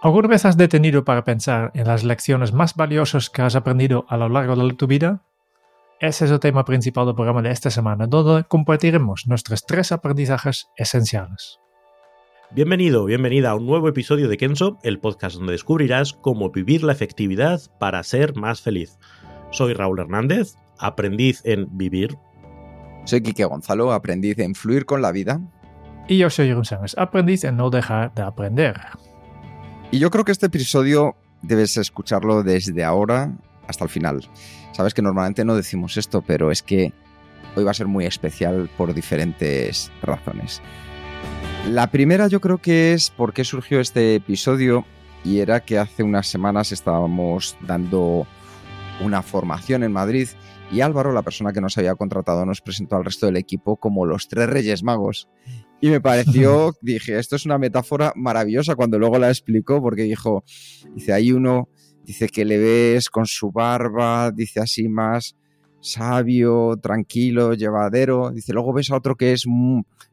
¿Alguna vez has detenido para pensar en las lecciones más valiosas que has aprendido a lo largo de tu vida? Ese es el tema principal del programa de esta semana, donde compartiremos nuestros tres aprendizajes esenciales. Bienvenido, bienvenida a un nuevo episodio de Kenso, el podcast donde descubrirás cómo vivir la efectividad para ser más feliz. Soy Raúl Hernández, aprendiz en vivir. Soy Quique Gonzalo, aprendiz en fluir con la vida. Y yo soy Jeroen Sánchez, aprendiz en no dejar de aprender. Y yo creo que este episodio debes escucharlo desde ahora hasta el final. Sabes que normalmente no decimos esto, pero es que hoy va a ser muy especial por diferentes razones. La primera yo creo que es por qué surgió este episodio y era que hace unas semanas estábamos dando una formación en Madrid y Álvaro, la persona que nos había contratado, nos presentó al resto del equipo como los tres Reyes Magos. Y me pareció, dije, esto es una metáfora maravillosa cuando luego la explicó, porque dijo, dice, hay uno, dice que le ves con su barba, dice así más sabio, tranquilo, llevadero. Dice, luego ves a otro que es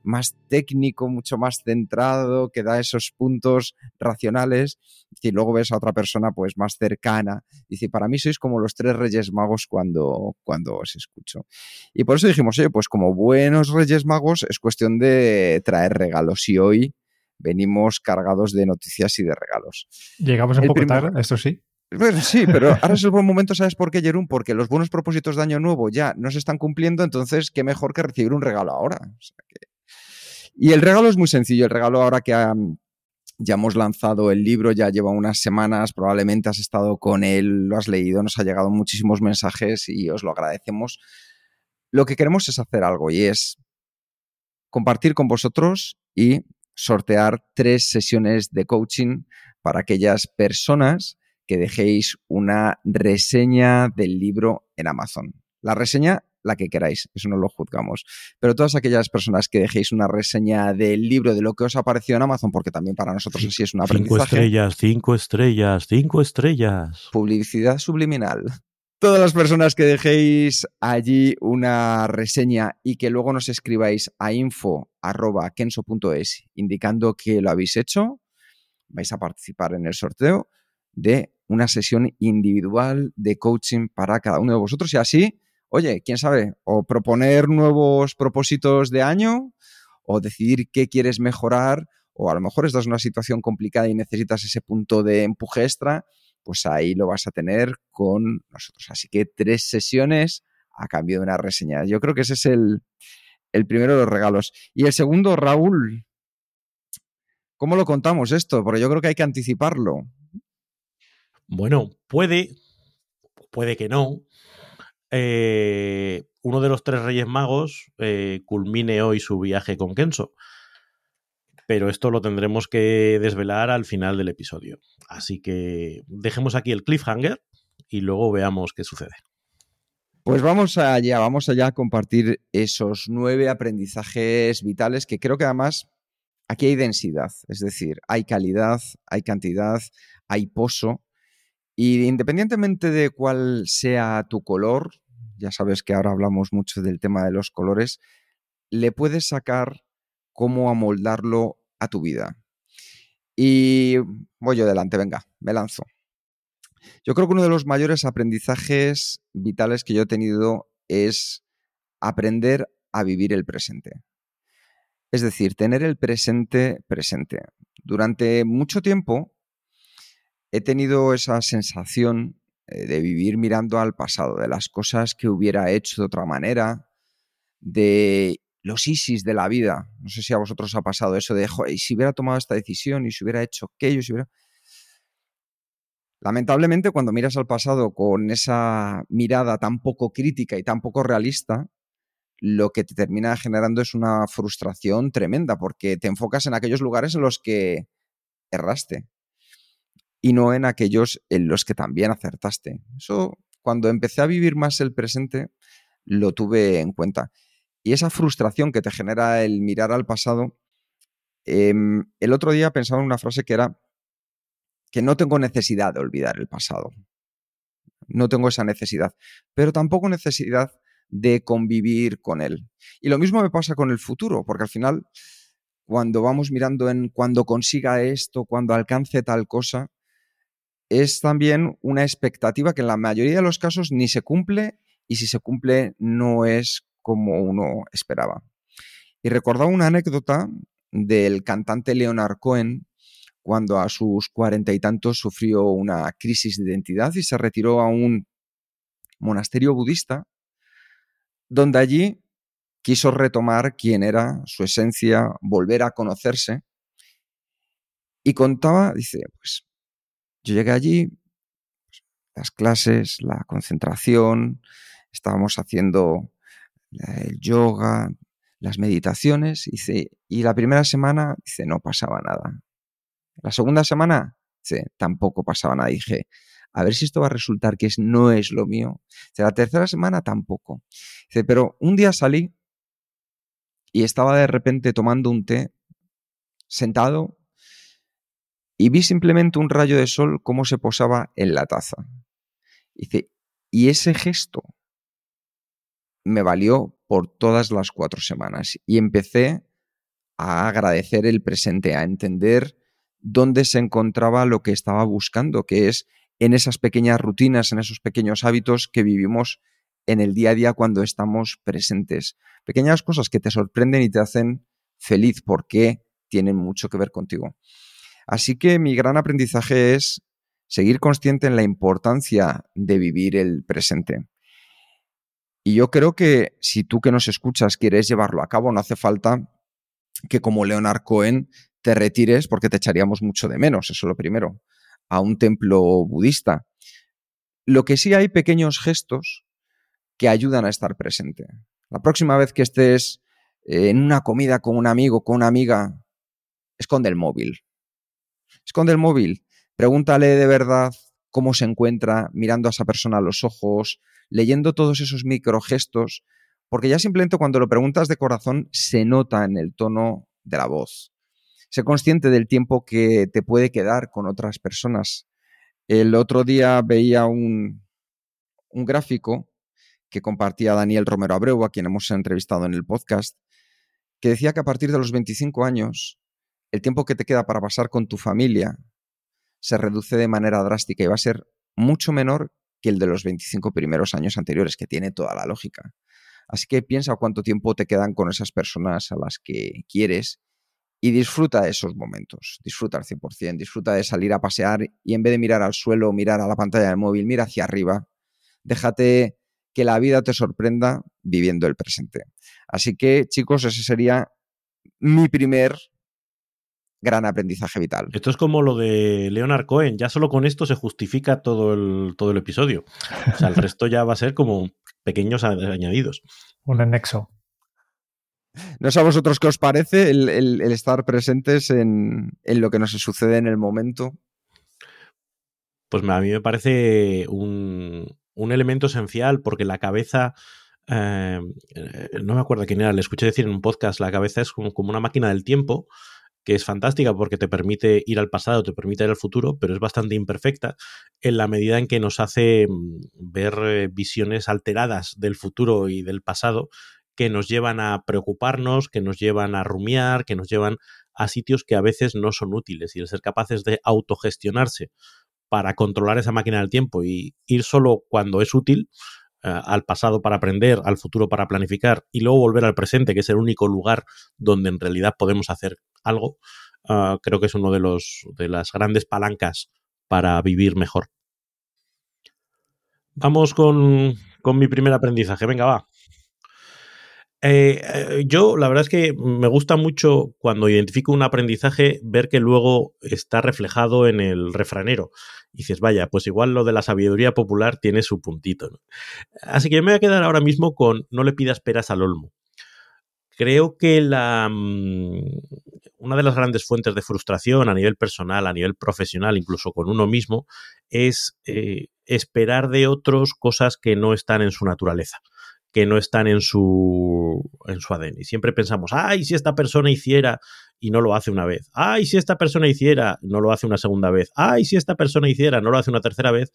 más técnico, mucho más centrado, que da esos puntos racionales. y luego ves a otra persona pues más cercana. Dice, para mí sois como los tres reyes magos cuando, cuando os escucho. Y por eso dijimos, oye, pues como buenos reyes magos es cuestión de traer regalos. Y hoy venimos cargados de noticias y de regalos. Llegamos un poco tarde, esto sí. Bueno, sí, pero ahora es el buen momento, ¿sabes por qué, Jerún? Porque los buenos propósitos de Año Nuevo ya no se están cumpliendo, entonces qué mejor que recibir un regalo ahora. Y el regalo es muy sencillo. El regalo ahora que ya hemos lanzado el libro, ya lleva unas semanas, probablemente has estado con él, lo has leído, nos ha llegado muchísimos mensajes y os lo agradecemos. Lo que queremos es hacer algo y es compartir con vosotros y sortear tres sesiones de coaching para aquellas personas que dejéis una reseña del libro en Amazon. La reseña, la que queráis, eso no lo juzgamos. Pero todas aquellas personas que dejéis una reseña del libro, de lo que os ha parecido en Amazon, porque también para nosotros así es una aprendizaje. Cinco estrellas, cinco estrellas, cinco estrellas. Publicidad subliminal. Todas las personas que dejéis allí una reseña y que luego nos escribáis a info.kenso.es indicando que lo habéis hecho, vais a participar en el sorteo de una sesión individual de coaching para cada uno de vosotros y así, oye, quién sabe, o proponer nuevos propósitos de año o decidir qué quieres mejorar o a lo mejor estás en una situación complicada y necesitas ese punto de empuje extra, pues ahí lo vas a tener con nosotros. Así que tres sesiones a cambio de una reseña. Yo creo que ese es el, el primero de los regalos. Y el segundo, Raúl, ¿cómo lo contamos esto? Porque yo creo que hay que anticiparlo. Bueno, puede, puede que no. Eh, uno de los tres Reyes Magos eh, culmine hoy su viaje con Kenso. Pero esto lo tendremos que desvelar al final del episodio. Así que dejemos aquí el cliffhanger y luego veamos qué sucede. Pues vamos allá, vamos allá a compartir esos nueve aprendizajes vitales que creo que además aquí hay densidad, es decir, hay calidad, hay cantidad, hay pozo y independientemente de cuál sea tu color, ya sabes que ahora hablamos mucho del tema de los colores, le puedes sacar cómo amoldarlo a tu vida. Y voy yo adelante, venga, me lanzo. Yo creo que uno de los mayores aprendizajes vitales que yo he tenido es aprender a vivir el presente. Es decir, tener el presente presente. Durante mucho tiempo he tenido esa sensación eh, de vivir mirando al pasado, de las cosas que hubiera hecho de otra manera, de los ISIS de la vida. No sé si a vosotros ha pasado eso de, y si hubiera tomado esta decisión y si hubiera hecho aquello, si hubiera... Lamentablemente, cuando miras al pasado con esa mirada tan poco crítica y tan poco realista, lo que te termina generando es una frustración tremenda porque te enfocas en aquellos lugares en los que erraste y no en aquellos en los que también acertaste. Eso, cuando empecé a vivir más el presente, lo tuve en cuenta. Y esa frustración que te genera el mirar al pasado, em, el otro día pensaba en una frase que era que no tengo necesidad de olvidar el pasado. No tengo esa necesidad, pero tampoco necesidad de convivir con él. Y lo mismo me pasa con el futuro, porque al final, cuando vamos mirando en cuando consiga esto, cuando alcance tal cosa, es también una expectativa que en la mayoría de los casos ni se cumple y si se cumple no es como uno esperaba. Y recordaba una anécdota del cantante Leonard Cohen cuando a sus cuarenta y tantos sufrió una crisis de identidad y se retiró a un monasterio budista donde allí quiso retomar quién era, su esencia, volver a conocerse. Y contaba, dice, pues yo llegué allí, las clases, la concentración, estábamos haciendo el yoga, las meditaciones, y la primera semana, dice, no pasaba nada. La segunda semana, tampoco pasaba nada. Dije, a ver si esto va a resultar que no es lo mío. la tercera semana tampoco. Pero un día salí y estaba de repente tomando un té, sentado, y vi simplemente un rayo de sol cómo se posaba en la taza. Dice, y ese gesto me valió por todas las cuatro semanas y empecé a agradecer el presente, a entender dónde se encontraba lo que estaba buscando, que es en esas pequeñas rutinas, en esos pequeños hábitos que vivimos en el día a día cuando estamos presentes. Pequeñas cosas que te sorprenden y te hacen feliz porque tienen mucho que ver contigo. Así que mi gran aprendizaje es seguir consciente en la importancia de vivir el presente. Y yo creo que si tú que nos escuchas quieres llevarlo a cabo, no hace falta que como Leonard Cohen te retires porque te echaríamos mucho de menos, eso es lo primero a un templo budista. Lo que sí hay pequeños gestos que ayudan a estar presente. La próxima vez que estés eh, en una comida con un amigo, con una amiga, esconde el móvil. Esconde el móvil. Pregúntale de verdad cómo se encuentra, mirando a esa persona a los ojos, leyendo todos esos microgestos, porque ya simplemente cuando lo preguntas de corazón se nota en el tono de la voz. Sé consciente del tiempo que te puede quedar con otras personas. El otro día veía un, un gráfico que compartía Daniel Romero Abreu, a quien hemos entrevistado en el podcast, que decía que a partir de los 25 años, el tiempo que te queda para pasar con tu familia se reduce de manera drástica y va a ser mucho menor que el de los 25 primeros años anteriores, que tiene toda la lógica. Así que piensa cuánto tiempo te quedan con esas personas a las que quieres y disfruta de esos momentos, disfruta al 100%, disfruta de salir a pasear y en vez de mirar al suelo, mirar a la pantalla del móvil, mira hacia arriba, déjate que la vida te sorprenda viviendo el presente. Así que chicos, ese sería mi primer gran aprendizaje vital. Esto es como lo de Leonard Cohen, ya solo con esto se justifica todo el, todo el episodio. O sea, el resto ya va a ser como pequeños añadidos. Un anexo. No sé a vosotros qué os parece el, estar presentes en, lo que nos sucede en el momento. Pues a mí me parece un, elemento esencial porque la cabeza, eh, no me acuerdo quién era, le escuché decir en un podcast, la cabeza es como, como, una máquina del tiempo que es fantástica porque te permite ir al pasado, te permite ir al futuro, pero es bastante imperfecta en la medida en que nos hace mm, ver eh, visiones alteradas del futuro y del pasado que nos llevan a preocuparnos, que nos llevan a rumiar, que nos llevan a sitios que a veces no son útiles. Y el ser capaces de autogestionarse para controlar esa máquina del tiempo y ir solo cuando es útil al pasado para aprender, al futuro para planificar y luego volver al presente, que es el único lugar donde en realidad podemos hacer algo, eh, creo que es uno de los de las grandes palancas para vivir mejor. Vamos con, con mi primer aprendizaje. Venga, va. Eh, eh, yo, la verdad es que me gusta mucho cuando identifico un aprendizaje ver que luego está reflejado en el refranero. Y dices, vaya, pues igual lo de la sabiduría popular tiene su puntito. Así que me voy a quedar ahora mismo con no le pidas peras al olmo. Creo que la, mm, una de las grandes fuentes de frustración a nivel personal, a nivel profesional, incluso con uno mismo, es eh, esperar de otros cosas que no están en su naturaleza que no están en su, en su ADN. Y siempre pensamos, ay, si esta persona hiciera y no lo hace una vez. Ay, si esta persona hiciera, no lo hace una segunda vez. Ay, si esta persona hiciera, no lo hace una tercera vez.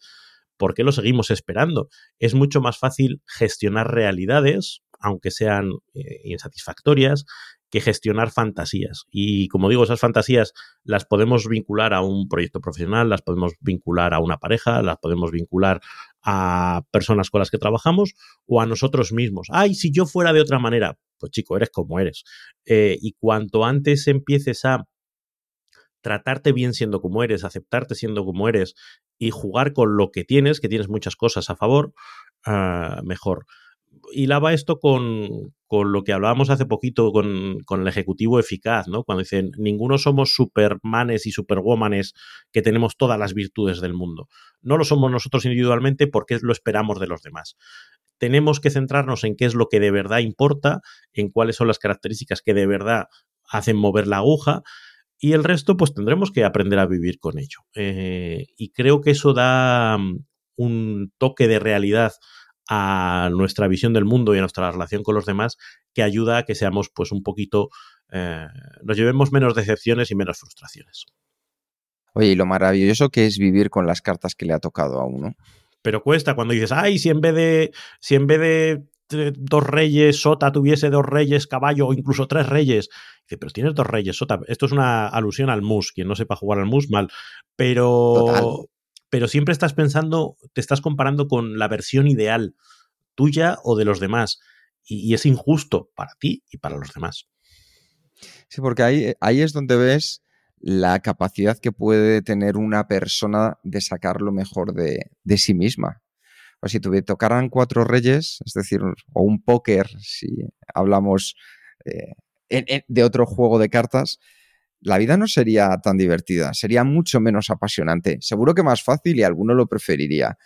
¿Por qué lo seguimos esperando? Es mucho más fácil gestionar realidades, aunque sean eh, insatisfactorias, que gestionar fantasías. Y como digo, esas fantasías las podemos vincular a un proyecto profesional, las podemos vincular a una pareja, las podemos vincular a personas con las que trabajamos o a nosotros mismos. Ay, si yo fuera de otra manera, pues chico, eres como eres. Eh, y cuanto antes empieces a tratarte bien siendo como eres, aceptarte siendo como eres y jugar con lo que tienes, que tienes muchas cosas a favor, ah, mejor hilaba esto con, con, lo que hablábamos hace poquito con, con, el ejecutivo eficaz, ¿no? Cuando dicen, ninguno somos supermanes y superwomanes que tenemos todas las virtudes del mundo. No lo somos nosotros individualmente porque lo esperamos de los demás. Tenemos que centrarnos en qué es lo que de verdad importa, en cuáles son las características que de verdad hacen mover la aguja y el resto pues tendremos que aprender a vivir con ello. Eh, y creo que eso da mm, un toque de realidad a nuestra visión del mundo y a nuestra relación con los demás que ayuda a que seamos pues un poquito, eh, nos llevemos menos decepciones y menos frustraciones. Oye, y lo maravilloso que es vivir con las cartas que le ha tocado a uno. Pero cuesta cuando dices, ay, si en vez de, si en vez de dos reyes, Sota tuviese dos reyes, caballo o incluso tres reyes. Dice, pero tienes dos reyes, Sota. Esto es una alusión al mus. Quien no sepa jugar al mus, mal. Pero, pero siempre estás pensando, te estás comparando con la versión ideal tuya o de los demás. Y, es injusto para ti y para los demás. Sí, porque ahí, ahí es donde ves la capacidad que puede tener una persona de sacar lo mejor de, sí misma. O si te tocaran cuatro reyes, es decir, o un póker, si hablamos eh, de otro juego de cartas, la vida no sería tan divertida, sería mucho menos apasionante. Seguro que más fácil y alguno lo preferiría.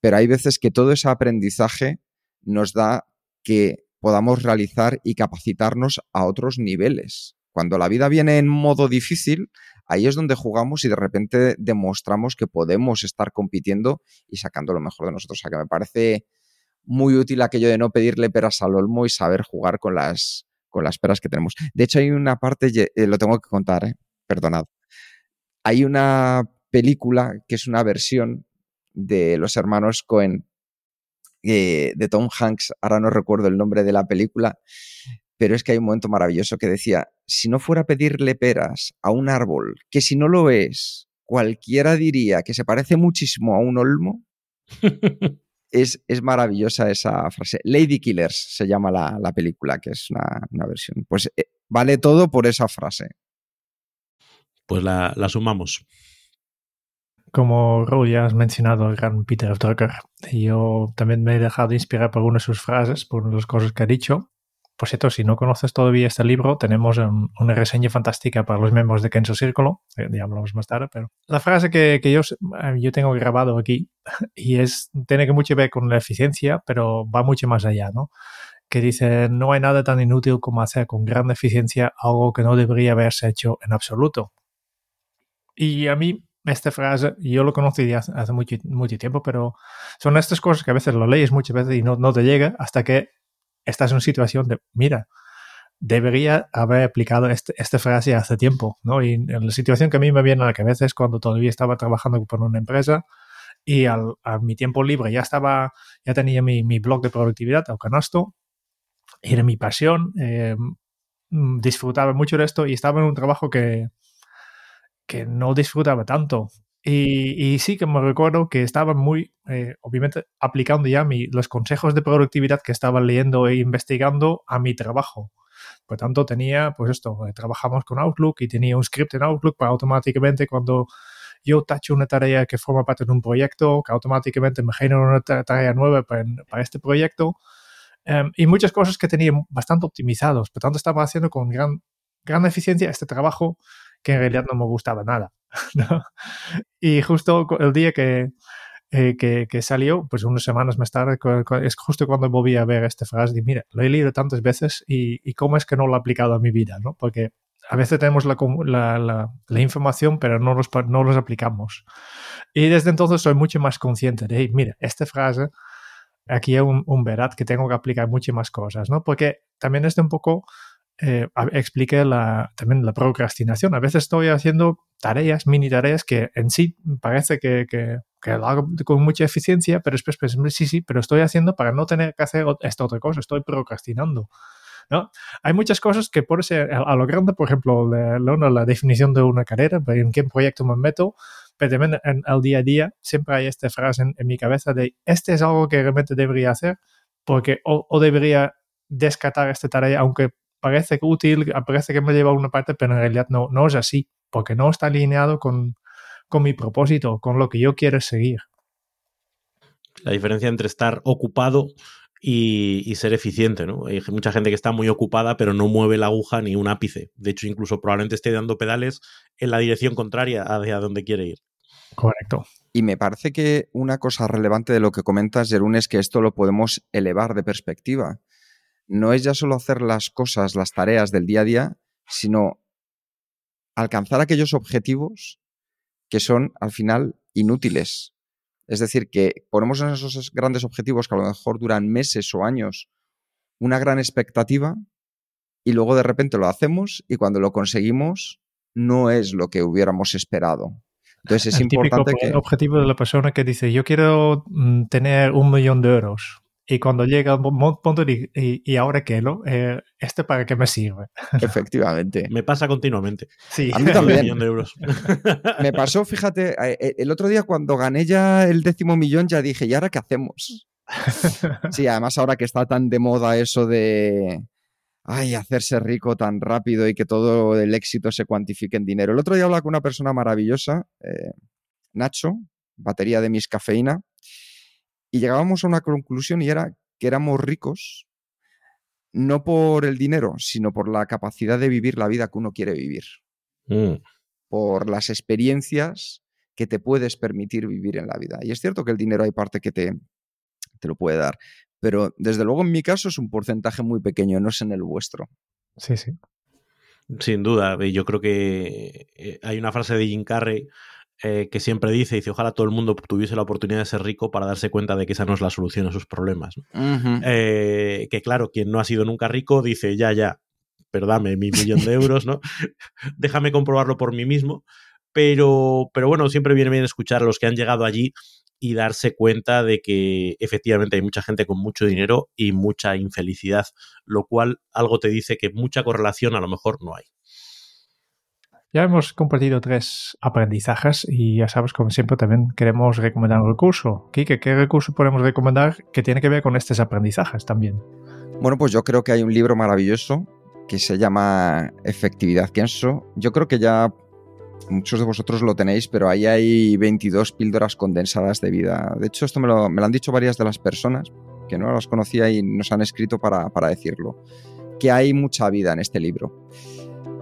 Pero hay veces que todo ese aprendizaje nos da que podamos realizar y capacitarnos a otros niveles. Cuando la vida viene en modo difícil, ahí es donde jugamos y de repente demostramos que podemos estar compitiendo y sacando lo mejor de nosotros. O sea que me parece muy útil aquello de no pedirle peras al olmo y saber jugar con las, con las peras que tenemos. De hecho, hay una parte, eh, lo tengo que contar, ¿eh? perdonad. Hay una película que es una versión de los hermanos Cohen, eh, de Tom Hanks, ahora no recuerdo el nombre de la película, pero es que hay un momento maravilloso que decía, si no fuera a pedirle peras a un árbol, que si no lo es, cualquiera diría que se parece muchísimo a un olmo, es, maravillosa esa frase. Lady Killers se llama la, película, que es una, versión. Pues eh, vale todo por esa frase. Pues la, sumamos. Como Raúl ya has mencionado el gran Peter Drucker, yo también me he dejado inspirar por algunas de sus frases, por las cosas que ha dicho. Por cierto, si no conoces todavía este libro, tenemos una reseña fantástica para los miembros de Kenzo Círculo, eh, ya hablamos más tarde, pero la frase que, yo, eh, yo tengo grabado aquí y es, tiene que mucho ver con la eficiencia, pero va mucho más allá, ¿no? Que dice, no hay nada tan inútil como hacer con gran eficiencia algo que no debería haberse hecho en absoluto. Y a mí esta frase, yo lo conocí hace, hace mucho, mucho, tiempo, pero son estas cosas que a veces lo lees muchas veces y no, no te llega hasta que estás en una situación de, mira, debería haber aplicado este, esta frase hace tiempo, ¿no? Y la situación que a mí me viene a la cabeza es cuando todavía estaba trabajando por una empresa y al, a mi tiempo libre ya estaba, ya tenía mi, mi blog de productividad, el canasto, era mi pasión, eh, mm, disfrutaba mucho de esto y estaba en un trabajo que, que no disfrutaba tanto. Y, sí que me recuerdo que estaba muy, eh, obviamente, aplicando ya mi, los consejos de productividad que estaba leyendo e investigando a mi trabajo. Por tanto, tenía, pues esto, eh, trabajamos con Outlook y tenía un script en Outlook para automáticamente cuando yo tacho una tarea que forma parte de un proyecto, que automáticamente me genera una tarea nueva para, para este proyecto, em, y muchas cosas que tenía bastante optimizados. Por tanto, estaba haciendo con gran, gran eficiencia este trabajo que en realidad no me gustaba nada. ¿no? Y justo el día que, eh, que, que, salió, pues unas semanas más tarde, es justo cuando volví a ver esta frase y mira, lo he leído tantas veces y, y cómo es que no lo he aplicado a mi vida, ¿no? Porque a veces tenemos la, la, la, la información, pero no los, no los aplicamos. Y desde entonces soy mucho más consciente de, hey, mira, esta frase, aquí hay un, un verat que tengo que aplicar muchas más cosas, ¿no? Porque también es un poco, eh, expliqué la, también la procrastinación. A veces estoy haciendo tareas, mini tareas, que en sí parece que, que, que lo hago con mucha eficiencia, pero después pues, sí, sí, pero estoy haciendo para no tener que hacer esta otra cosa, estoy procrastinando. ¿no? Hay muchas cosas que por ser a lo grande, por ejemplo, la, la, la definición de una carrera, en qué proyecto me meto, pero también en el día a día siempre hay esta frase en, en, mi cabeza de, este es algo que realmente debería hacer, porque o, o debería descartar esta tarea, aunque parece útil, parece que me lleva a una parte, pero en realidad no, no es así, porque no está alineado con, con mi propósito, con lo que yo quiero seguir. La diferencia entre estar ocupado y, y, ser eficiente, ¿no? Hay mucha gente que está muy ocupada pero no mueve la aguja ni un ápice. De hecho, incluso probablemente esté dando pedales en la dirección contraria hacia donde quiere ir. Correcto. Y me parece que una cosa relevante de lo que comentas, Jerún, es que esto lo podemos elevar de perspectiva. No es ya solo hacer las cosas, las tareas del día a día, sino alcanzar aquellos objetivos que son al final inútiles. Es decir, que ponemos en esos grandes objetivos que a lo mejor duran meses o años una gran expectativa y luego de repente lo hacemos y cuando lo conseguimos no es lo que hubiéramos esperado. Entonces es El importante típico que... objetivo de la persona que dice yo quiero mm, tener un millón de euros y cuando llega un punto y, y, y ahora qué, ¿no? Eh, ¿Este para qué me sirve? Efectivamente. Me pasa continuamente. Sí. A mí también. Millón de euros. Me pasó, fíjate, eh, el otro día cuando gané ya el décimo millón ya dije, ¿y ahora qué hacemos? Sí, además ahora que está tan de moda eso de, ay, hacerse rico tan rápido y que todo el éxito se cuantifique en dinero. El otro día hablaba con una persona maravillosa, eh, Nacho, batería de mis cafeína, y llegábamos a una conclusión y era que éramos ricos no por el dinero, sino por la capacidad de vivir la vida que uno quiere vivir. Mm. Por las experiencias que te puedes permitir vivir en la vida. Y es cierto que el dinero hay parte que te, te lo puede dar, pero desde luego en mi caso es un porcentaje muy pequeño, no es en el vuestro. Sí, sí. Sin duda, yo creo que eh, hay una frase de Jim Carrey eh, que siempre dice, dice, ojalá todo el mundo tuviese la oportunidad de ser rico para darse cuenta de que esa no es la solución a sus problemas. ¿no? Uh -huh. eh, que claro, quien no ha sido nunca rico dice, ya, ya, pero dame mi millón de euros, ¿no? Déjame comprobarlo por mí mismo. Pero, pero bueno, siempre viene bien escuchar a los que han llegado allí y darse cuenta de que efectivamente hay mucha gente con mucho dinero y mucha infelicidad, lo cual algo te dice que mucha correlación a lo mejor no hay. Ya hemos compartido tres aprendizajes y ya sabes, como siempre, también queremos recomendar un recurso. Kike, ¿qué recurso podemos recomendar que tiene que ver con estos aprendizajes también? Bueno, pues yo creo que hay un libro maravilloso que se llama Efectividad Kenso. Yo creo que ya muchos de vosotros lo tenéis, pero ahí hay 22 píldoras condensadas de vida. De hecho, esto me lo, me han dicho varias de las personas que no las conocía y nos han escrito para, para decirlo, que hay mucha vida en este libro.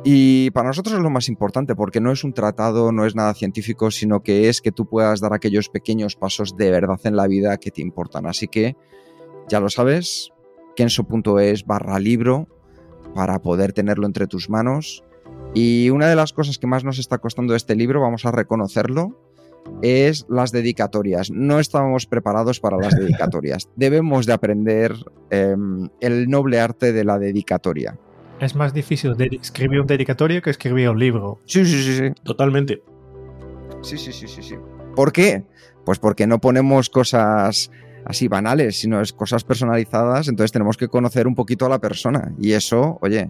Y para nosotros es lo más importante porque no es un tratado, no es nada científico, sino que es que tú puedas dar aquellos pequeños pasos de verdad en la vida que te importan. Así que ya lo sabes, kenso.es barra libro para poder tenerlo entre tus manos. Y una de las cosas que más nos está costando este libro, vamos a reconocerlo, es las dedicatorias. No estábamos preparados para las dedicatorias. Debemos de aprender eh, el noble arte de la dedicatoria. Es más difícil de escribir un dedicatorio que escribir un libro. Sí, sí, sí, sí. Totalmente. Sí, sí, sí, sí, sí. ¿Por qué? Pues porque no ponemos cosas así banales, sino es cosas personalizadas, entonces tenemos que conocer un poquito a la persona. Y eso, oye,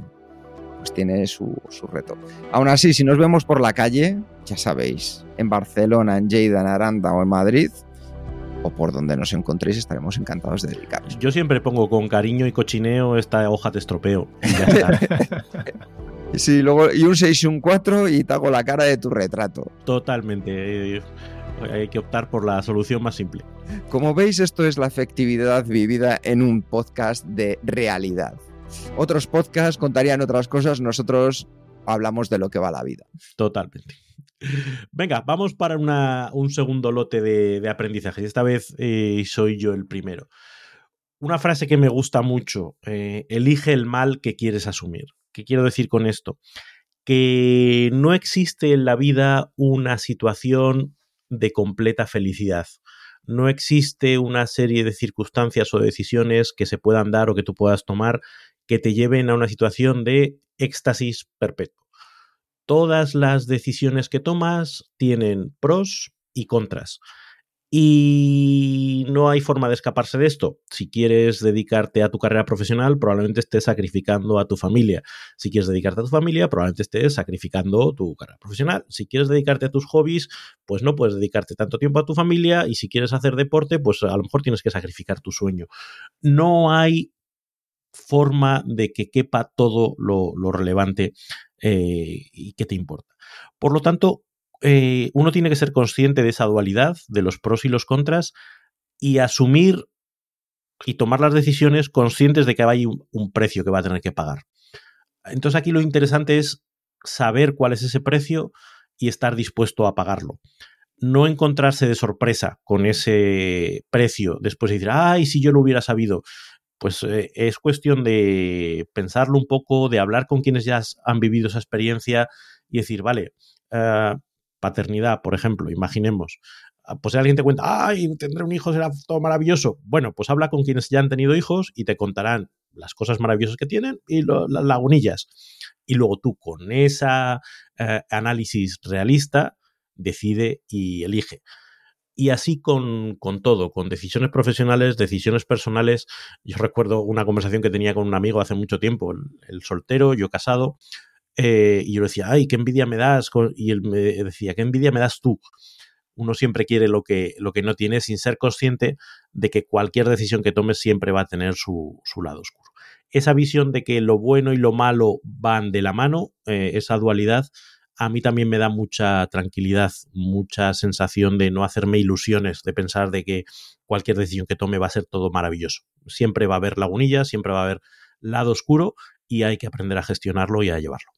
pues tiene su, su reto. Aún así, si nos vemos por la calle, ya sabéis, en Barcelona, en Lleida, en Aranda o en Madrid, o por donde nos encontréis, estaremos encantados de dedicaros. Yo siempre pongo con cariño y cochineo esta hoja te estropeo. Y ya está. sí, luego, y un 6 y un 4 y te hago la cara de tu retrato. Totalmente. hay que optar por la solución más simple. Como veis, esto es la efectividad vivida en un podcast de realidad. Otros podcasts contarían otras cosas, nosotros hablamos de lo que va la vida. Totalmente. Venga, vamos para un segundo lote de, aprendizaje. Esta vez eh, soy yo el primero. Una frase que me gusta mucho, eh, elige el mal que quieres asumir. ¿Qué quiero decir con esto? Que no existe en la vida una situación de completa felicidad. No existe una serie de circunstancias o decisiones que se puedan dar o que tú puedas tomar que te lleven a una situación de éxtasis perpetuo. Todas las decisiones que tomas tienen pros y contras. Y no hay forma de escaparse de esto. Si quieres dedicarte a tu carrera profesional, probablemente estés sacrificando a tu familia. Si quieres dedicarte a tu familia, probablemente estés sacrificando tu carrera profesional. Si quieres dedicarte a tus hobbies, pues no puedes dedicarte tanto tiempo a tu familia. Y si quieres hacer deporte, pues a lo mejor tienes que sacrificar tu sueño. No hay forma de que quepa todo lo, relevante eh, y que te importa. Por lo tanto, eh, uno tiene que ser consciente de esa dualidad, de los pros y los contras, y asumir y tomar las decisiones conscientes de que hay un, precio que va a tener que pagar. Entonces aquí lo interesante es saber cuál es ese precio y estar dispuesto a pagarlo. No encontrarse de sorpresa con ese precio después de decir, ay, si yo lo hubiera sabido. Pues eh, es cuestión de pensarlo un poco, de hablar con quienes ya han vivido esa experiencia y decir, vale, uh, paternidad, por ejemplo, imaginemos, ah, pues alguien te cuenta, ay, tendré un hijo, será todo maravilloso. Bueno, pues habla con quienes ya han tenido hijos y te contarán las cosas maravillosas que tienen y las lagunillas. Y luego tú con ese eh, análisis realista decide y elige. Y así con, con, todo, con decisiones profesionales, decisiones personales. Yo recuerdo una conversación que tenía con un amigo hace mucho tiempo, el soltero, yo casado, eh, y yo le decía, ay, qué envidia me das. Y él me decía, qué envidia me das tú. Uno siempre quiere lo que, lo que no tiene sin ser consciente de que cualquier decisión que tomes siempre va a tener su, lado oscuro. Esa visión de que lo bueno y lo malo van de la mano, eh, esa dualidad, a mí también me da mucha tranquilidad, mucha sensación de no hacerme ilusiones, de pensar de que cualquier decisión que tome va a ser todo maravilloso. Siempre va a haber lagunillas, siempre va a haber lado oscuro y hay que aprender a gestionarlo y a llevarlo.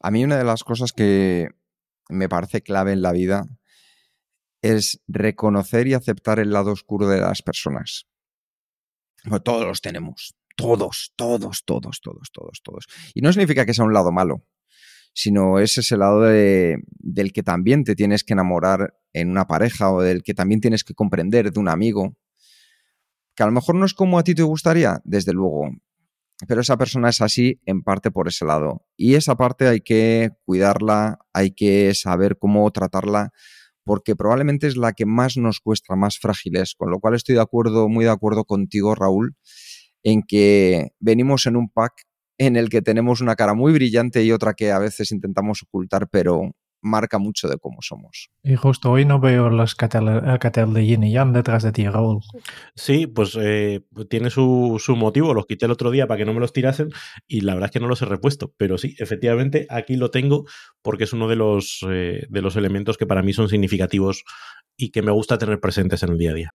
A mí una de las cosas que me parece clave en la vida es reconocer y aceptar el lado oscuro de las personas. todos los tenemos, todos, todos, todos, todos, todos, todos. Y no significa que sea un lado malo, sino es ese lado del que también te tienes que enamorar en una pareja o del que también tienes que comprender de un amigo, que a lo mejor no es como a ti te gustaría, desde luego, pero esa persona es así en parte por ese lado. Y esa parte hay que cuidarla, hay que saber cómo tratarla, porque probablemente es la que más nos cuesta, más frágiles. Con lo cual estoy de acuerdo, muy de acuerdo contigo, Raúl, en que venimos en un pack en el que tenemos una cara muy brillante y otra que a veces intentamos ocultar, pero marca mucho de cómo somos. Y justo hoy no veo los el cartel de Yin y Yang detrás de ti, Raúl. Sí, pues eh, tiene su, su, motivo. Los quité el otro día para que no me los tirasen y la verdad es que no los he repuesto. Pero sí, efectivamente, aquí lo tengo porque es uno de los, eh, de los elementos que para mí son significativos y que me gusta tener presentes en el día a día.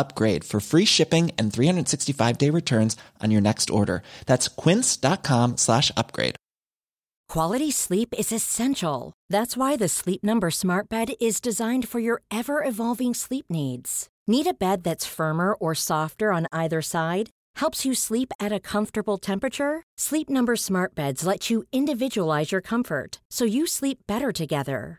upgrade for free shipping and 365 day returns on your next order. That's quince.com slash upgrade. Quality sleep is essential. That's why the Sleep Number Smart Bed is designed for your ever evolving sleep needs. Need a bed that's firmer or softer on either side? Helps you sleep at a comfortable temperature? Sleep Number Smart Beds let you individualize your comfort so you sleep better together.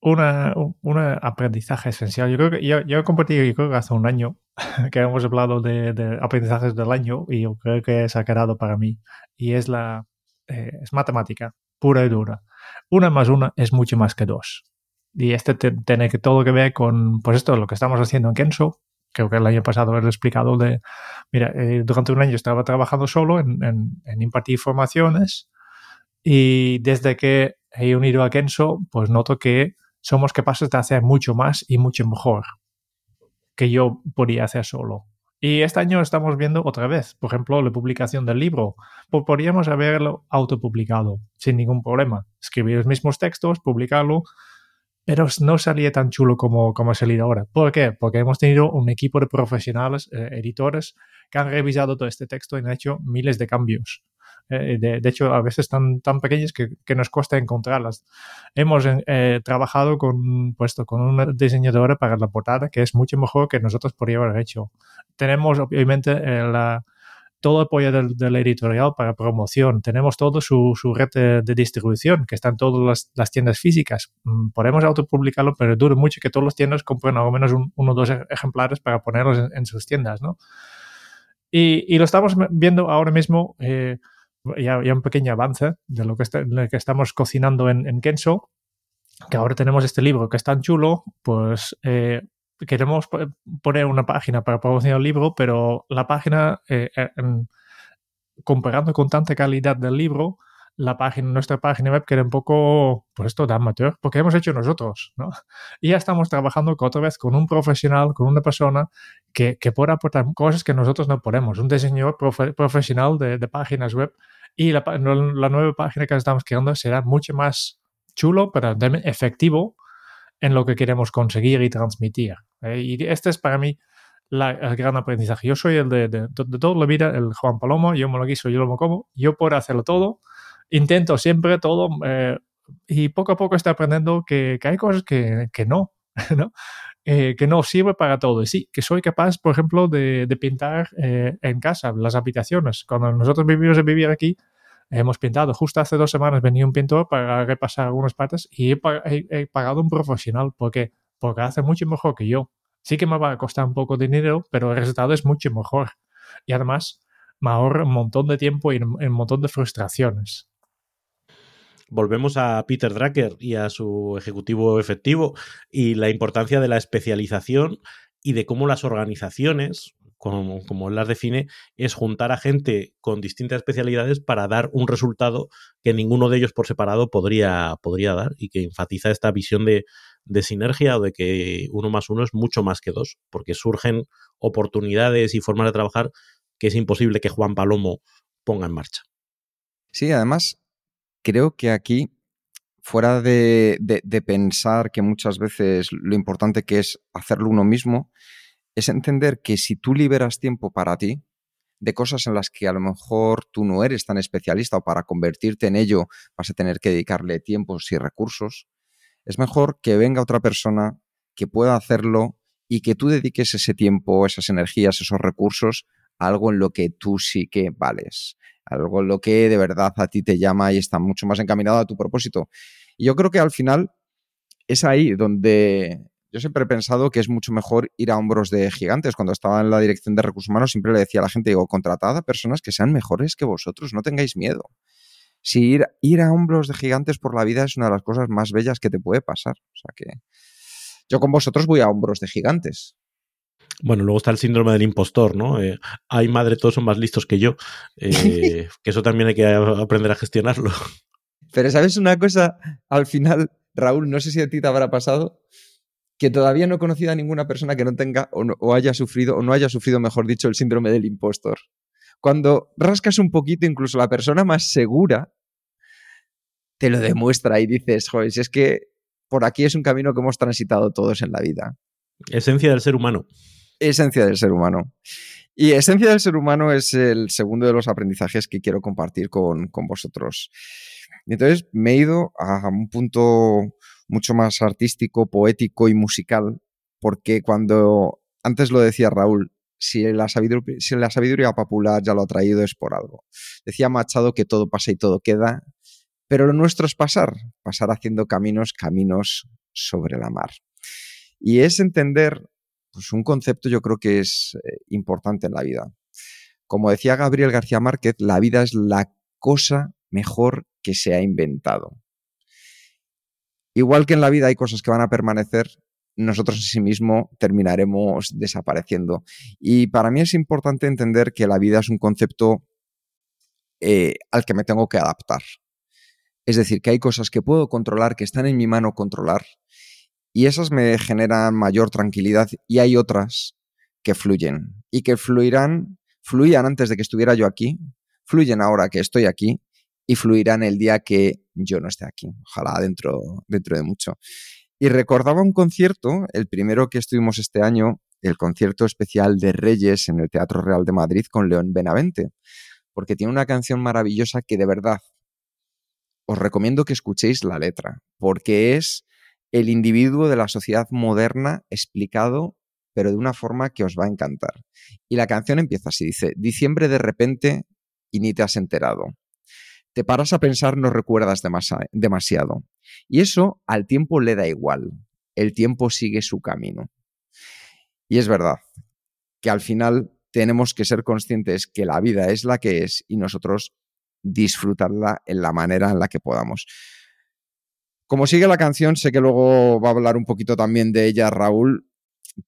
Una, un aprendizaje esencial. Yo creo que yo, yo compartí, yo creo que hace un año que hemos hablado de, de, aprendizajes del año y yo creo que es quedado para mí. Y es la eh, es matemática, pura y dura. Una más una es mucho más que dos. Y este tiene que todo que ver con, pues esto, lo que estamos haciendo en Kenso. Creo que el año pasado he explicado de, mira, eh, durante un año estaba trabajando solo en, en, en impartir formaciones y desde que he unido a Kenso, pues noto que somos capaces de hacer mucho más y mucho mejor que yo podía hacer solo. Y este año estamos viendo otra vez, por ejemplo, la publicación del libro. Pues podríamos haberlo autopublicado sin ningún problema. Escribir los mismos textos, publicarlo, pero no salía tan chulo como, como ha salido ahora. ¿Por qué? Porque hemos tenido un equipo de profesionales, eh, editores, que han revisado todo este texto y han hecho miles de cambios. Eh, de, de, hecho, a veces tan, tan pequeñas que, que nos cuesta encontrarlas. Hemos eh, trabajado con, puesto, con una diseñadora para la portada que es mucho mejor que nosotros podríamos haber hecho. Tenemos, obviamente, eh, la, todo el apoyo del, del, editorial para promoción. Tenemos todo su, su red de, de, distribución, que están todas las, las, tiendas físicas. Mm, podemos autopublicarlo, pero dura mucho que todos los tiendas compren al menos un, uno o dos ejemplares para ponerlos en, en sus tiendas, ¿no? Y, y, lo estamos viendo ahora mismo. Eh, ya, ya, un pequeño avance de lo que, está, lo que estamos cocinando en, en, Kenso, que ahora tenemos este libro que es tan chulo, pues eh, queremos poner una página para promocionar el libro, pero la página, eh, en, comparando con tanta calidad del libro, la página, nuestra página web queda un poco, pues esto de amateur, porque hemos hecho nosotros, ¿no? Y ya estamos trabajando otra vez con un profesional, con una persona que, que pueda aportar cosas que nosotros no podemos, un diseñador profe profesional de, de, páginas web y la, la, nueva página que estamos creando será mucho más chulo, pero también efectivo en lo que queremos conseguir y transmitir. ¿eh? Y este es para mí la, el gran aprendizaje. Yo soy el de, de, de, toda la vida, el Juan Palomo, yo me lo quiso, yo lo como, yo puedo hacerlo todo, intento siempre todo eh, y poco a poco estoy aprendiendo que, que hay cosas que, que no, ¿no? Eh, que no sirve para todo. Y sí, que soy capaz, por ejemplo, de, de pintar eh, en casa las habitaciones. Cuando nosotros vivimos en vivir aquí, hemos pintado. Justo hace dos semanas venía un pintor para repasar algunas partes y he pagado un profesional porque, porque hace mucho mejor que yo. Sí que me va a costar un poco de dinero, pero el resultado es mucho mejor. Y además me ahorra un montón de tiempo y un montón de frustraciones volvemos a Peter Drucker y a su ejecutivo efectivo y la importancia de la especialización y de cómo las organizaciones, como, él las define, es juntar a gente con distintas especialidades para dar un resultado que ninguno de ellos por separado podría, podría dar y que enfatiza esta visión de, de sinergia o de que uno más uno es mucho más que dos, porque surgen oportunidades y formas de trabajar que es imposible que Juan Palomo ponga en marcha. Sí, además, creo que aquí, fuera de, de, pensar que muchas veces lo importante que es hacerlo uno mismo, es entender que si tú liberas tiempo para ti, de cosas en las que a lo mejor tú no eres tan especialista o para convertirte en ello vas a tener que dedicarle tiempos y recursos, es mejor que venga otra persona que pueda hacerlo y que tú dediques ese tiempo, esas energías, esos recursos a algo en lo que tú sí que vales algo lo que de verdad a ti te llama y está mucho más encaminado a tu propósito. Y yo creo que al final es ahí donde yo siempre he pensado que es mucho mejor ir a hombros de gigantes. Cuando estaba en la dirección de recursos humanos siempre le decía a la gente, digo, contratad a personas que sean mejores que vosotros, no tengáis miedo. Si ir, ir a hombros de gigantes por la vida es una de las cosas más bellas que te puede pasar. O sea que yo con vosotros voy a hombros de gigantes. Bueno, luego está el síndrome del impostor, ¿no? Eh, ay, madre, todos son más listos que yo. Eh, que eso también hay que aprender a gestionarlo. Pero sabes una cosa, al final, Raúl, no sé si a ti te habrá pasado, que todavía no he conocido a ninguna persona que no tenga o, no, o haya sufrido, o no haya sufrido, mejor dicho, el síndrome del impostor. Cuando rascas un poquito, incluso la persona más segura te lo demuestra y dices, joder, si es que por aquí es un camino que hemos transitado todos en la vida. Esencia del ser humano esencia del ser humano. Y esencia del ser humano es el segundo de los aprendizajes que quiero compartir con, con vosotros. Y entonces me he ido a un punto mucho más artístico, poético y musical, porque cuando antes lo decía Raúl, si la, sabiduría, si la sabiduría popular ya lo ha traído es por algo. Decía Machado que todo pasa y todo queda, pero lo nuestro es pasar, pasar haciendo caminos, caminos sobre la mar. Y es entender pues, un concepto yo creo que es eh, importante en la vida. Como decía Gabriel García Márquez, la vida es la cosa mejor que se ha inventado. Igual que en la vida hay cosas que van a permanecer, nosotros en sí mismo terminaremos desapareciendo. Y para mí es importante entender que la vida es un concepto eh, al que me tengo que adaptar. Es decir, que hay cosas que puedo controlar, que están en mi mano controlar, y esas me generan mayor tranquilidad, y hay otras que fluyen, y que fluirán, fluían antes de que estuviera yo aquí, fluyen ahora que estoy aquí, y fluirán el día que yo no esté aquí, ojalá dentro, dentro de mucho. Y recordaba un concierto, el primero que estuvimos este año, el concierto especial de Reyes en el Teatro Real de Madrid con León Benavente, porque tiene una canción maravillosa que de verdad os recomiendo que escuchéis la letra, porque es el individuo de la sociedad moderna explicado, pero de una forma que os va a encantar. Y la canción empieza así, dice, diciembre de repente y ni te has enterado. Te paras a pensar, no recuerdas demasiado. Y eso al tiempo le da igual. El tiempo sigue su camino. Y es verdad que al final tenemos que ser conscientes que la vida es la que es y nosotros disfrutarla en la manera en la que podamos. Como sigue la canción, sé que luego va a hablar un poquito también de ella Raúl,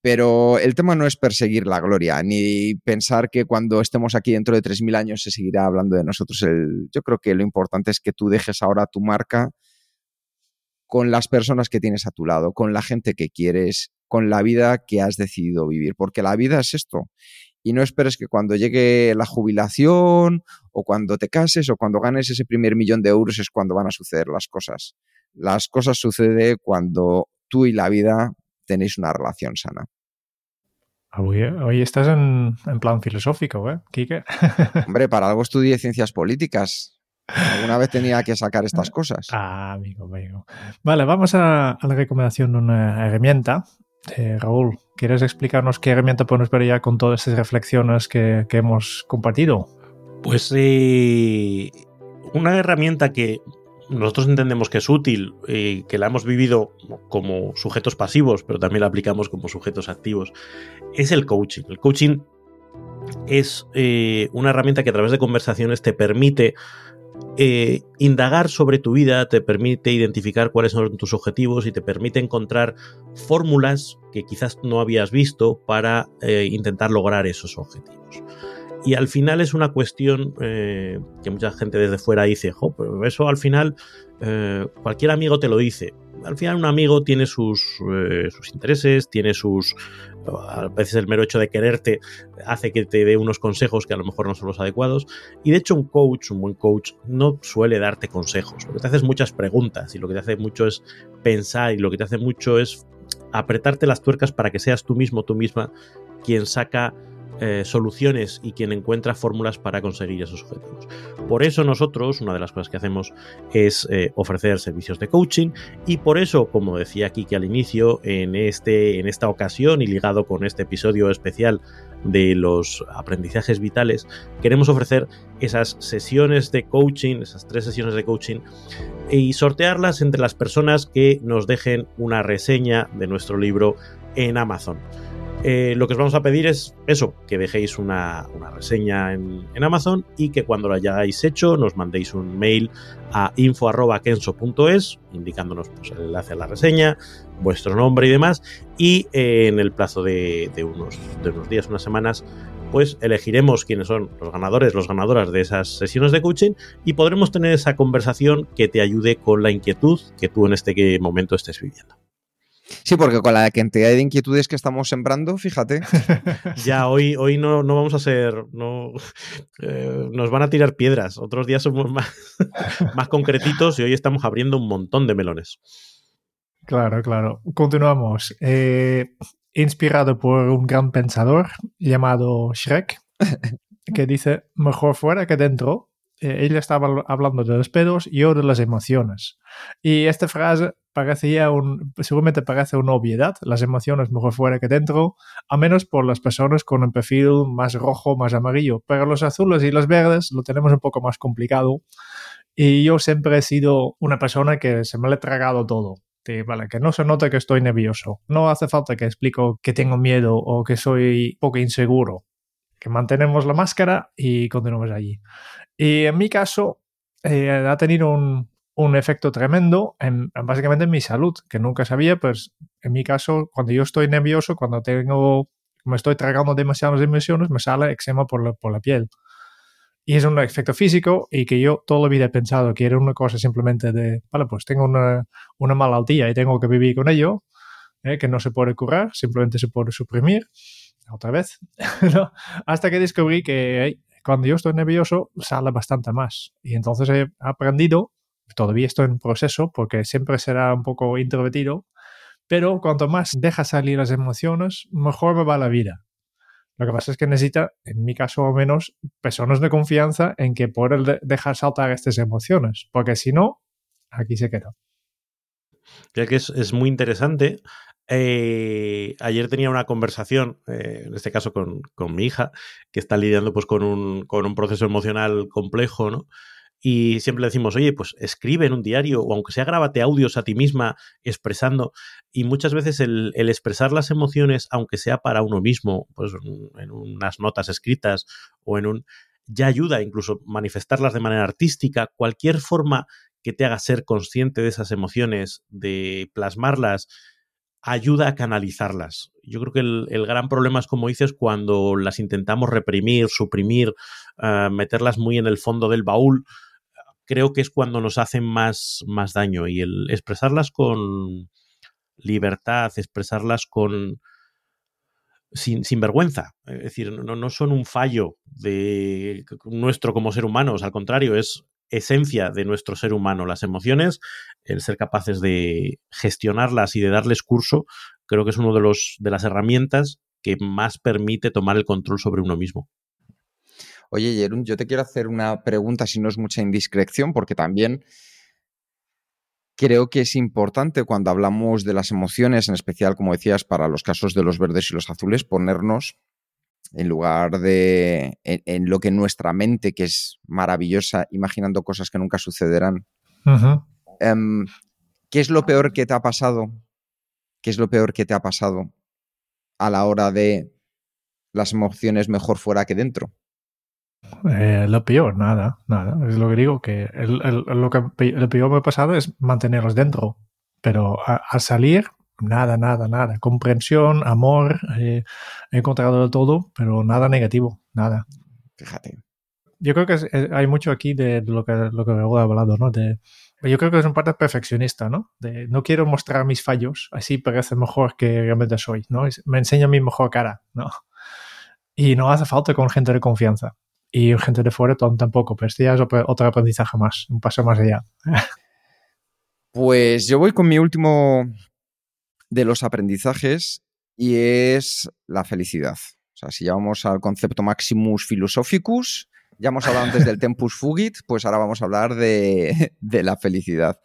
pero el tema no es perseguir la gloria, ni pensar que cuando estemos aquí dentro de 3.000 años se seguirá hablando de nosotros. yo creo que lo importante es que tú dejes ahora tu marca con las personas que tienes a tu lado, con la gente que quieres, con la vida que has decidido vivir, porque la vida es esto. Y no esperes que cuando llegue la jubilación o cuando te cases o cuando ganes ese primer millón de euros es cuando van a suceder las cosas. Las cosas suceden cuando tú y la vida tenéis una relación sana. Hoy, estás en, plan filosófico, ¿eh, Quique? Hombre, para algo estudié ciencias políticas. Alguna vez tenía que sacar estas cosas. Ah, amigo, amigo. Vale, vamos a, la recomendación de una herramienta. Eh, Raúl, ¿quieres explicarnos qué herramienta podemos ver ya con todas estas reflexiones que, hemos compartido? Pues eh, una herramienta que nosotros entendemos que es útil, y que la hemos vivido como sujetos pasivos, pero también la aplicamos como sujetos activos, es el coaching. El coaching es eh, una herramienta que a través de conversaciones te permite eh, indagar sobre tu vida, te permite identificar cuáles son tus objetivos y te permite encontrar fórmulas que quizás no habías visto para eh, intentar lograr esos objetivos. Y al final es una cuestión eh, que mucha gente desde fuera dice, pero eso al final eh, cualquier amigo te lo dice. Al final un amigo tiene sus, eh, sus intereses, tiene sus... A veces el mero hecho de quererte hace que te dé unos consejos que a lo mejor no son los adecuados. Y de hecho un coach, un buen coach, no suele darte consejos. Lo que te hace es muchas preguntas y lo que te hace mucho es pensar y lo que te hace mucho es apretarte las tuercas para que seas tú mismo, tú misma, quien saca eh, soluciones y quien encuentra fórmulas para conseguir esos objetivos. Por eso nosotros, una de las cosas que hacemos es eh, ofrecer servicios de coaching y por eso, como decía aquí que al inicio, en, este, en esta ocasión y ligado con este episodio especial de los aprendizajes vitales, queremos ofrecer esas sesiones de coaching, esas tres sesiones de coaching, y sortearlas entre las personas que nos dejen una reseña de nuestro libro en Amazon. Eh, lo que os vamos a pedir es eso, que dejéis una, reseña en, Amazon y que cuando lo hayáis hecho nos mandéis un mail a info.kenso.es indicándonos pues, el enlace a la reseña, vuestro nombre y demás y eh, en el plazo de, unos, de unos días, unas semanas pues elegiremos quiénes son los ganadores, los ganadoras de esas sesiones de coaching y podremos tener esa conversación que te ayude con la inquietud que tú en este momento estés viviendo. Sí, porque con la cantidad de inquietudes que estamos sembrando, fíjate. ya, hoy, hoy no, no vamos a ser. No, eh, nos van a tirar piedras. Otros días somos más, más concretitos y hoy estamos abriendo un montón de melones. Claro, claro. Continuamos. Eh, inspirado por un gran pensador llamado Shrek, que dice: Mejor fuera que dentro. Eh, ella estaba hablando de los pedos y yo de las emociones. Y esta frase parecía un, seguramente parece una obviedad, las emociones mejor fuera que dentro, a menos por las personas con un perfil más rojo, más amarillo, pero los azules y los verdes lo tenemos un poco más complicado y yo siempre he sido una persona que se me le ha tragado todo. vale, que no se note que estoy nervioso. No hace falta que explico que tengo miedo o que soy poco inseguro. Que mantenemos la máscara y continuamos allí. Y en mi caso, eh, ha tenido un, un efecto tremendo en, básicamente en mi salud, que nunca sabía, pues en mi caso, cuando yo estoy nervioso, cuando tengo, me estoy tragando demasiadas emociones, me sale eczema por la, por la piel. Y es un efecto físico y que yo toda la vida he pensado que era una cosa simplemente de, vale, pues tengo una, una malaltía y tengo que vivir con ello, eh, que no se puede curar, simplemente se puede suprimir, otra vez, hasta que descubrí que cuando yo estoy nervioso sale bastante más. Y entonces he aprendido todavía estoy en proceso porque siempre será un poco introvertido, pero cuanto más deja salir las emociones, mejor me va la vida. Lo que pasa es que necesita, en mi caso al menos, personas de confianza en que poder dejar saltar estas emociones, porque si no, aquí se queda. Creo que es, muy interesante. Eh, ayer tenía una conversación, eh, en este caso con, con, mi hija, que está lidiando pues, con, un, con un proceso emocional complejo, ¿no? Y siempre decimos, oye, pues escribe en un diario o aunque sea grábate audios a ti misma expresando. Y muchas veces el, expresar las emociones, aunque sea para uno mismo, pues en unas notas escritas o en un... ya ayuda incluso manifestarlas de manera artística, cualquier forma que te haga ser consciente de esas emociones, de plasmarlas, ayuda a canalizarlas. Yo creo que el, gran problema es, como dices, cuando las intentamos reprimir, suprimir, eh, meterlas muy en el fondo del baúl, creo que es cuando nos hacen más, más daño y el expresarlas con libertad, expresarlas con sin, vergüenza. Es decir, no, no, son un fallo de nuestro como ser humanos, al contrario, es esencia de nuestro ser humano. Las emociones, el ser capaces de gestionarlas y de darles curso, creo que es una de, los, de las herramientas que más permite tomar el control sobre uno mismo. Oye, Jerún, yo te quiero hacer una pregunta, si no es mucha indiscreción, porque también creo que es importante cuando hablamos de las emociones, en especial, como decías, para los casos de los verdes y los azules, ponernos en lugar de en, lo que nuestra mente, que es maravillosa, imaginando cosas que nunca sucederán. Em, ¿Qué es lo peor que te ha pasado? ¿Qué es lo peor que te ha pasado a la hora de las emociones mejor fuera que dentro? Eh, lo peor, nada, nada. Es lo que digo, que lo que lo peor me ha pasado es mantenerlos dentro. Pero al salir, nada, nada, nada. Comprensión, amor, eh, he encontrado de todo, pero nada negativo, nada. Fíjate. Yo creo que hay mucho aquí de lo que, lo que he hablado, ¿no? De, yo creo que es un parte perfeccionista, ¿no? De no quiero mostrar mis fallos, así parece mejor que realmente soy, ¿no? Me enseña mi mejor cara, ¿no? Y no hace falta con gente de confianza y gente de fuera tampoco, pero este ya es otro aprendizaje más, un paso más allá. Pues yo voy con mi último de los aprendizajes y es la felicidad. O sea, si ya vamos al concepto maximus philosophicus, ya hemos hablado antes del tempus fugit, pues ahora vamos a hablar de, la felicidad.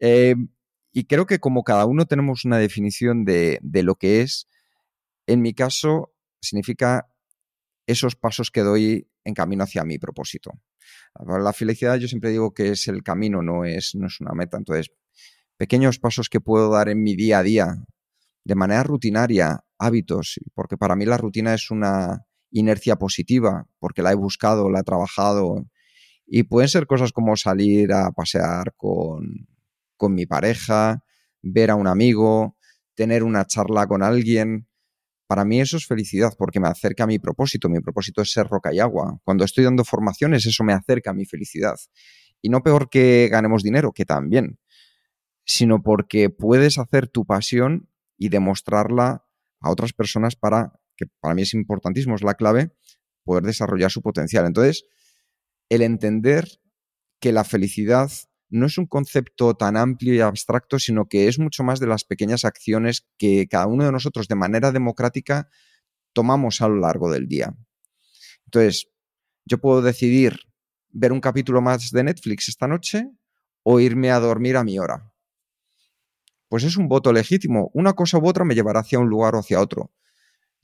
Eh, y creo que como cada uno tenemos una definición de, de lo que es, en mi caso significa esos pasos que doy en camino hacia mi propósito. La felicidad yo siempre digo que es el camino, no es, no es una meta. Entonces, pequeños pasos que puedo dar en mi día a día, de manera rutinaria, hábitos, porque para mí la rutina es una inercia positiva, porque la he buscado, la he trabajado, y pueden ser cosas como salir a pasear con, con mi pareja, ver a un amigo, tener una charla con alguien, para mí eso es felicidad porque me acerca a mi propósito. Mi propósito es ser roca y agua. Cuando estoy dando formaciones, eso me acerca a mi felicidad. Y no peor que ganemos dinero, que también, sino porque puedes hacer tu pasión y demostrarla a otras personas para, que para mí es importantísimo, es la clave, poder desarrollar su potencial. Entonces, el entender que la felicidad no es un concepto tan amplio y abstracto, sino que es mucho más de las pequeñas acciones que cada uno de nosotros de manera democrática tomamos a lo largo del día. Entonces, yo puedo decidir ver un capítulo más de Netflix esta noche o irme a dormir a mi hora. pues es un voto legítimo. Una cosa u otra me llevará hacia un lugar o hacia otro.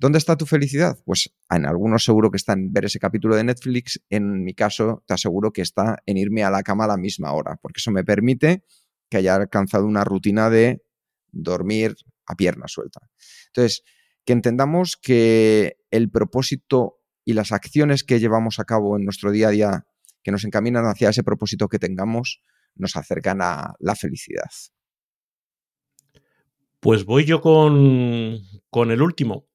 ¿Dónde está tu felicidad? Pues en algunos seguro que está en ver ese capítulo de Netflix. En mi caso, te aseguro que está en irme a la cama a la misma hora, porque eso me permite que haya alcanzado una rutina de dormir a pierna suelta. Entonces, que entendamos que el propósito y las acciones que llevamos a cabo en nuestro día a día que nos encaminan hacia ese propósito que tengamos, nos acercan a la felicidad. Pues voy yo con, con el último.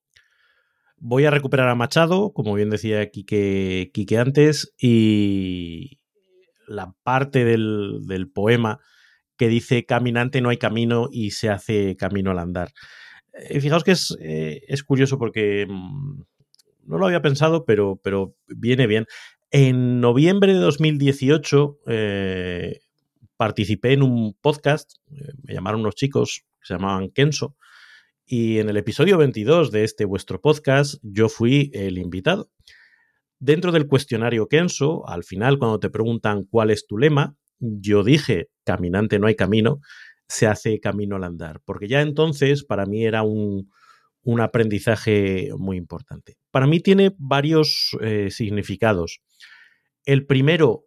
Voy a recuperar a Machado, como bien decía Quique, antes, y la parte del, poema que dice caminante no hay camino y se hace camino al andar. Eh, fijaos que es, eh, curioso porque mm, no lo había pensado, pero, viene bien. En noviembre de 2018 eh, participé en un podcast, me llamaron unos chicos que se llamaban Kenso, y en el episodio 22 de este vuestro podcast yo fui el invitado. Dentro del cuestionario Kenso, al final cuando te preguntan cuál es tu lema, yo dije, caminante no hay camino, se hace camino al andar, porque ya entonces para mí era un, un aprendizaje muy importante. Para mí tiene varios eh, significados. El primero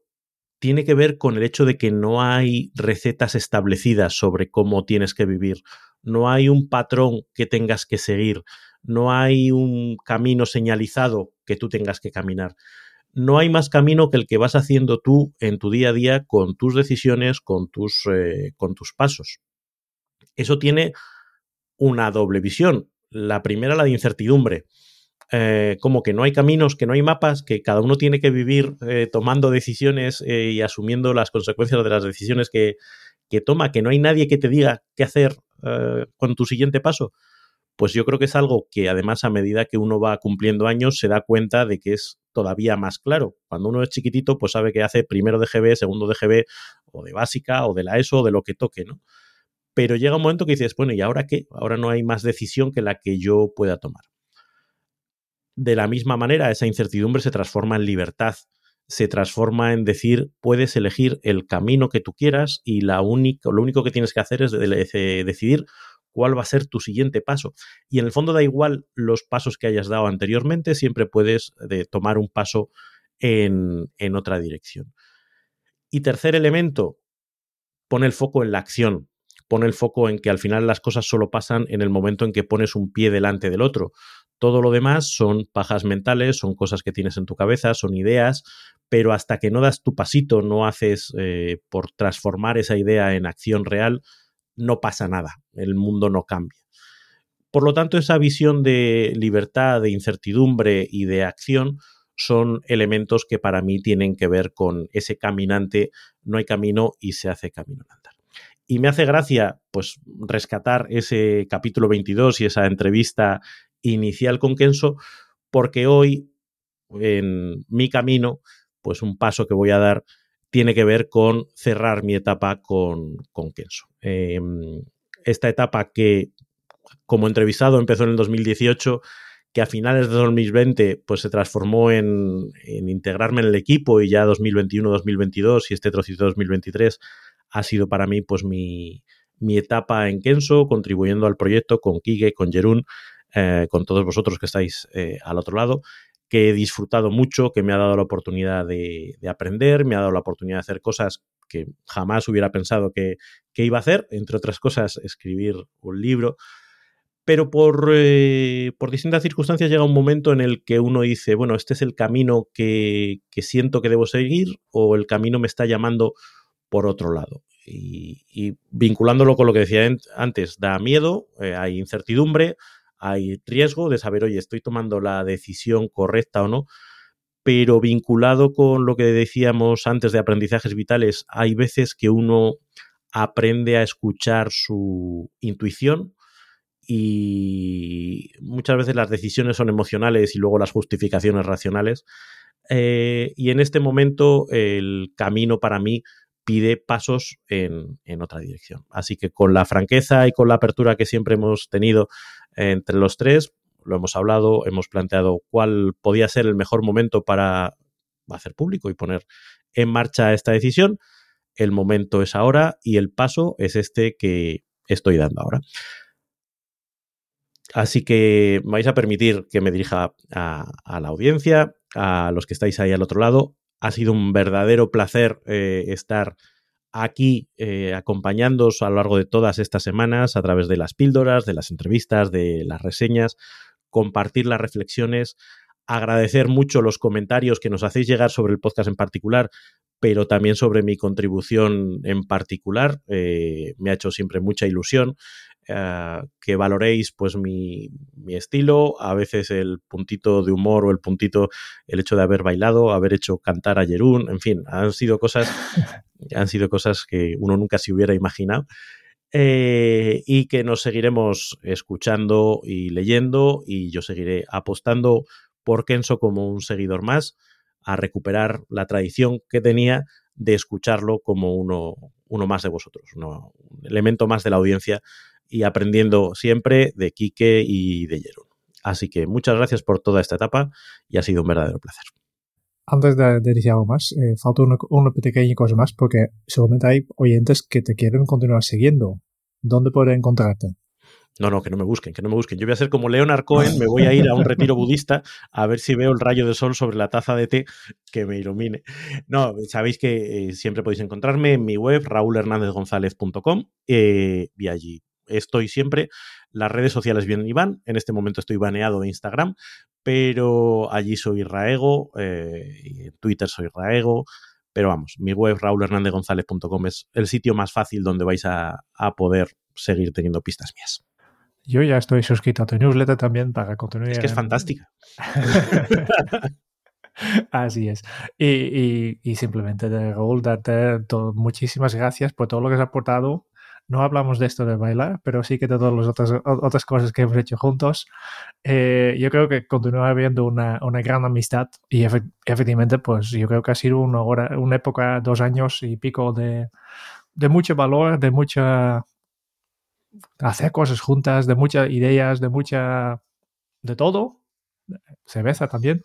tiene que ver con el hecho de que no hay recetas establecidas sobre cómo tienes que vivir, no hay un patrón que tengas que seguir, no hay un camino señalizado que tú tengas que caminar. No hay más camino que el que vas haciendo tú en tu día a día con tus decisiones, con tus, eh, con tus pasos. Eso tiene una doble visión. La primera, la de incertidumbre. Eh, como que no hay caminos, que no hay mapas, que cada uno tiene que vivir eh, tomando decisiones y asumiendo las consecuencias de las decisiones que, que, toma, que no hay nadie que te diga qué hacer con tu siguiente paso, pues yo creo que es algo que además a medida que uno va cumpliendo años se da cuenta de que es todavía más claro. Cuando uno es chiquitito, pues sabe que hace primero de GB, segundo de GB, o de básica, o de la ESO, o de lo que toque, ¿no? pero llega un momento que dices, bueno, ¿y ahora qué? Ahora no hay más decisión que la que yo pueda tomar. De la misma manera, esa incertidumbre se transforma en libertad, se transforma en decir, puedes elegir el camino que tú quieras y la lo único que tienes que hacer es decidir cuál va a ser tu siguiente paso. Y en el fondo da igual los pasos que hayas dado anteriormente, siempre puedes de, tomar un paso en, en otra dirección. Y tercer elemento, pone el foco en la acción pone el foco en que al final las cosas solo pasan en el momento en que pones un pie delante del otro. Todo lo demás son pajas mentales, son cosas que tienes en tu cabeza, son ideas, pero hasta que no das tu pasito, no haces eh, por transformar esa idea en acción real, no pasa nada, el mundo no cambia. Por lo tanto, esa visión de libertad, de incertidumbre y de acción son elementos que para mí tienen que ver con ese caminante, no hay camino y se hace camino andar. Y me hace gracia, pues, rescatar ese capítulo 22 y esa entrevista inicial con Kenso, porque hoy, en mi camino, pues un paso que voy a dar tiene que ver con cerrar mi etapa con, con Kenso. Em, esta etapa que, como entrevistado, empezó en el 2018 que a finales de 2020 pues se transformó en, en integrarme en el equipo y ya 2021-2022 y este trocito 2023 ha sido para mí pues mi, etapa en Kenso, contribuyendo al proyecto con Kike, con Jerún, eh, con todos vosotros que estáis eh, al otro lado, que he disfrutado mucho, que me ha dado la oportunidad de, aprender, me ha dado la oportunidad de hacer cosas que jamás hubiera pensado que, iba a hacer, entre otras cosas, escribir un libro. Pero por, eh, por, distintas circunstancias llega un momento en el que uno dice, bueno, este es el camino que siento que debo seguir o el camino me está llamando por otro lado. Y, vinculándolo con lo que decía antes, da miedo, eh, hay incertidumbre, hay riesgo de saber, oye, estoy tomando la decisión correcta o no, pero vinculado con lo que decíamos antes de aprendizajes vitales, hay veces que uno aprende a escuchar su intuición y muchas veces las decisiones son emocionales y luego las justificaciones racionales. Eh, y en este momento el camino para mí pide pasos en, otra dirección. Así que con la franqueza y con la apertura que siempre hemos tenido entre los tres, lo hemos hablado, hemos planteado cuál podía ser el mejor momento para hacer público y poner en marcha esta decisión. El momento es ahora y el paso es este que estoy dando ahora. Así que vais a permitir que me dirija a, la audiencia, a los que estáis ahí al otro lado. Ha sido un verdadero placer eh, estar aquí eh, acompañándoos a lo largo de todas estas semanas a través de las píldoras, de las entrevistas, de las reseñas, compartir las reflexiones, agradecer mucho los comentarios que nos hacéis llegar sobre el podcast en particular, pero también sobre mi contribución en particular. Eh, me ha hecho siempre mucha ilusión. Eh, que valoréis pues mi, mi, estilo, a veces el puntito de humor o el puntito, el hecho de haber bailado, haber hecho cantar a Jerún, en fin, han sido cosas, han sido cosas que uno nunca se hubiera imaginado. Eh, y que nos seguiremos escuchando y leyendo y yo seguiré apostando por Kenso como un seguidor más a recuperar la tradición que tenía de escucharlo como uno, uno más de vosotros, un elemento más de la audiencia y aprendiendo siempre de Quique y de Jerón. Así que muchas gracias por toda esta etapa y ha sido un verdadero placer. Antes de, decir algo más, eh, falta una, una, pequeña cosa más porque seguramente hay oyentes que te quieren continuar siguiendo. ¿Dónde pueden encontrarte? No, no, que no me busquen, que no me busquen. Yo voy a ser como Leonard Cohen, me voy a ir a un retiro budista a ver si veo el rayo de sol sobre la taza de té que me ilumine. No, sabéis que eh, siempre podéis encontrarme en mi web, raulhernandezgonzalez.com, eh, y allí estoy siempre. Las redes sociales vienen y van. En este momento estoy baneado de Instagram, pero allí soy Raego, eh, en Twitter soy Raego. Pero vamos, mi web raulhernandezgonzalez.com es el sitio más fácil donde vais a, poder seguir teniendo pistas mías. Yo ya estoy suscrito a tu newsletter también para continuar. Es que es fantástica. Así es. Y, y, simplemente, Raúl, darte muchísimas gracias por todo lo que has aportado no hablamos de esto de bailar, pero sí que de todas las otras, otras cosas que hemos hecho juntos. Eh, yo creo que continúa habiendo una, una gran amistad y efectivamente, pues yo creo que ha sido una, una época, dos años y pico de, de mucho valor, de mucha... hacer cosas juntas, de muchas ideas, de mucha... de todo. Cerveza también.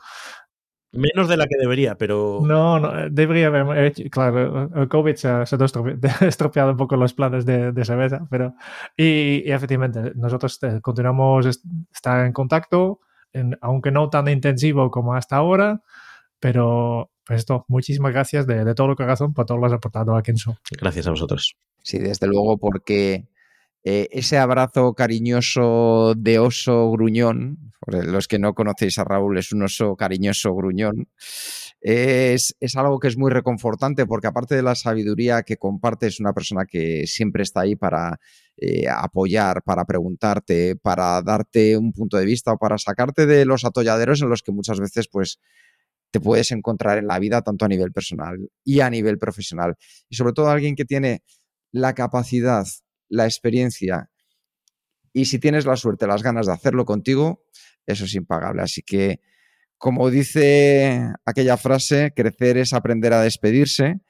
Menos de la que debería, pero. No, no eh, debería haber hecho. Claro, el COVID se, ha estropeado un poco los planes de, de cerveza, pero. Y, efectivamente, nosotros eh, continuamos estar en contacto, aunque no tan intensivo como hasta ahora, pero pues esto, muchísimas gracias de, de todo lo que razón por todo lo que has aportado a Kenzo. Gracias a vosotros. Sí, desde luego, porque eh, ese abrazo cariñoso de oso gruñón, los que no conocéis a Raúl, es un oso cariñoso gruñón, es, algo que es muy reconfortante porque aparte de la sabiduría que comparte, es una persona que siempre está ahí para eh, apoyar, para preguntarte, para darte un punto de vista o para sacarte de los atolladeros en los que muchas veces pues te puedes encontrar en la vida, tanto a nivel personal y a nivel profesional. Y sobre todo alguien que tiene la capacidad la experiencia y si tienes la suerte, las ganas de hacerlo contigo, eso es impagable. Así que, como dice aquella frase, crecer es aprender a despedirse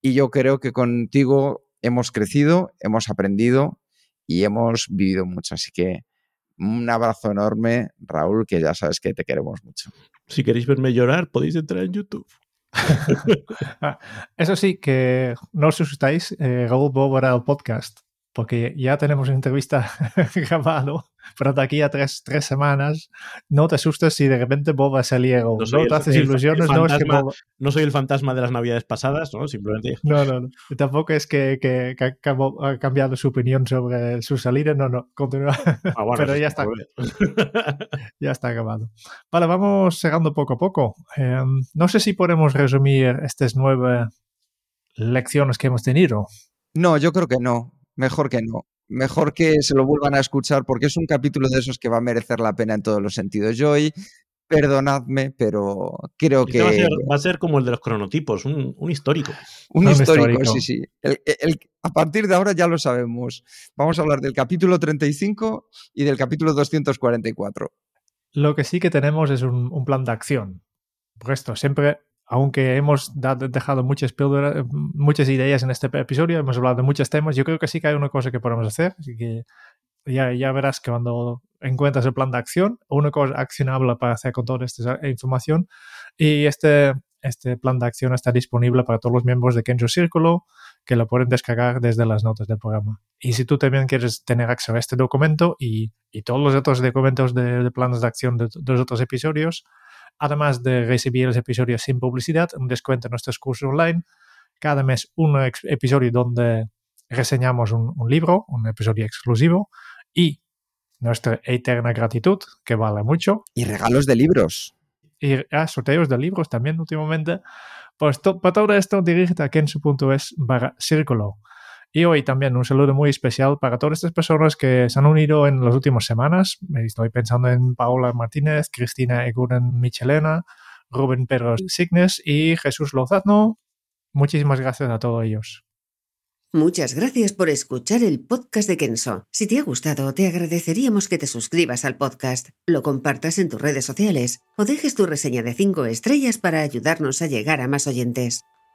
y yo creo que contigo hemos crecido, hemos aprendido y hemos vivido mucho. Así que un abrazo enorme, Raúl, que ya sabes que te queremos mucho. Si queréis verme llorar, podéis entrar en YouTube. Eso sí, que no os asustáis, eh, Raúl Bob el podcast porque ya tenemos una entrevista grabado, pero de aquí a tres, tres, semanas no te asustes si de repente Bob va a salir no, no te haces ilusiones, no, es que no soy el fantasma de las navidades pasadas, ¿no? Simplemente. No, no, no. tampoco es que, que, ha cambiado su opinión sobre su salida, no, no, continúa. Ah, pero ya está. ya está grabado. Vale, vamos cerrando poco a poco. Em, no sé si podemos resumir estas nueve lecciones que hemos tenido. No, yo creo que no mejor que no. Mejor que se lo vuelvan a escuchar porque es un capítulo de esos que va a merecer la pena en todos los sentidos. Yo hoy, perdonadme, pero creo que... Va a, ser, como el de los cronotipos, un, histórico. Un, histórico, sí, sí. a partir de ahora ya lo sabemos. Vamos a hablar del capítulo 35 y del capítulo 244. Lo que sí que tenemos es un, un plan de acción. Por esto, siempre aunque hemos dejado muchas muchas ideas en este episodio, hemos hablado de muchos temas, yo creo que sí que hay una cosa que podemos hacer, así que ya, ya verás que cuando encuentras el plan de acción, una cosa accionable para hacer con toda esta información, y este, este plan de acción está disponible para todos los miembros de Kenjo Círculo, que lo pueden descargar desde las notas del programa. Y si tú también quieres tener acceso a este documento y, y todos los otros documentos de, de planes de acción de, de, los otros episodios, además de recibir los episodios sin publicidad, un descuento en nuestros cursos online, cada mes un episodio donde reseñamos un, un libro, un episodio exclusivo y nuestra eterna gratitud, que vale mucho. Y regalos de libros. Y ah, sorteos de libros también últimamente. Pues to, para todo esto, dirígete a kensu.es barra círculo. Y hoy también un saludo muy especial para todas estas personas que se han unido en las últimas semanas. Estoy pensando en Paola Martínez, Cristina Eguren Michelena, Rubén Pedro Signes y Jesús Lozano. Muchísimas gracias a todos ellos. Muchas gracias por escuchar el podcast de Kenso. Si te ha gustado, te agradeceríamos que te suscribas al podcast, lo compartas en tus redes sociales o dejes tu reseña de 5 estrellas para ayudarnos a llegar a más oyentes.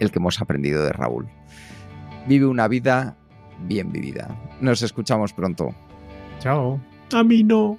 el que hemos aprendido de Raúl. Vive una vida bien vivida. Nos escuchamos pronto. Chao. A mí no.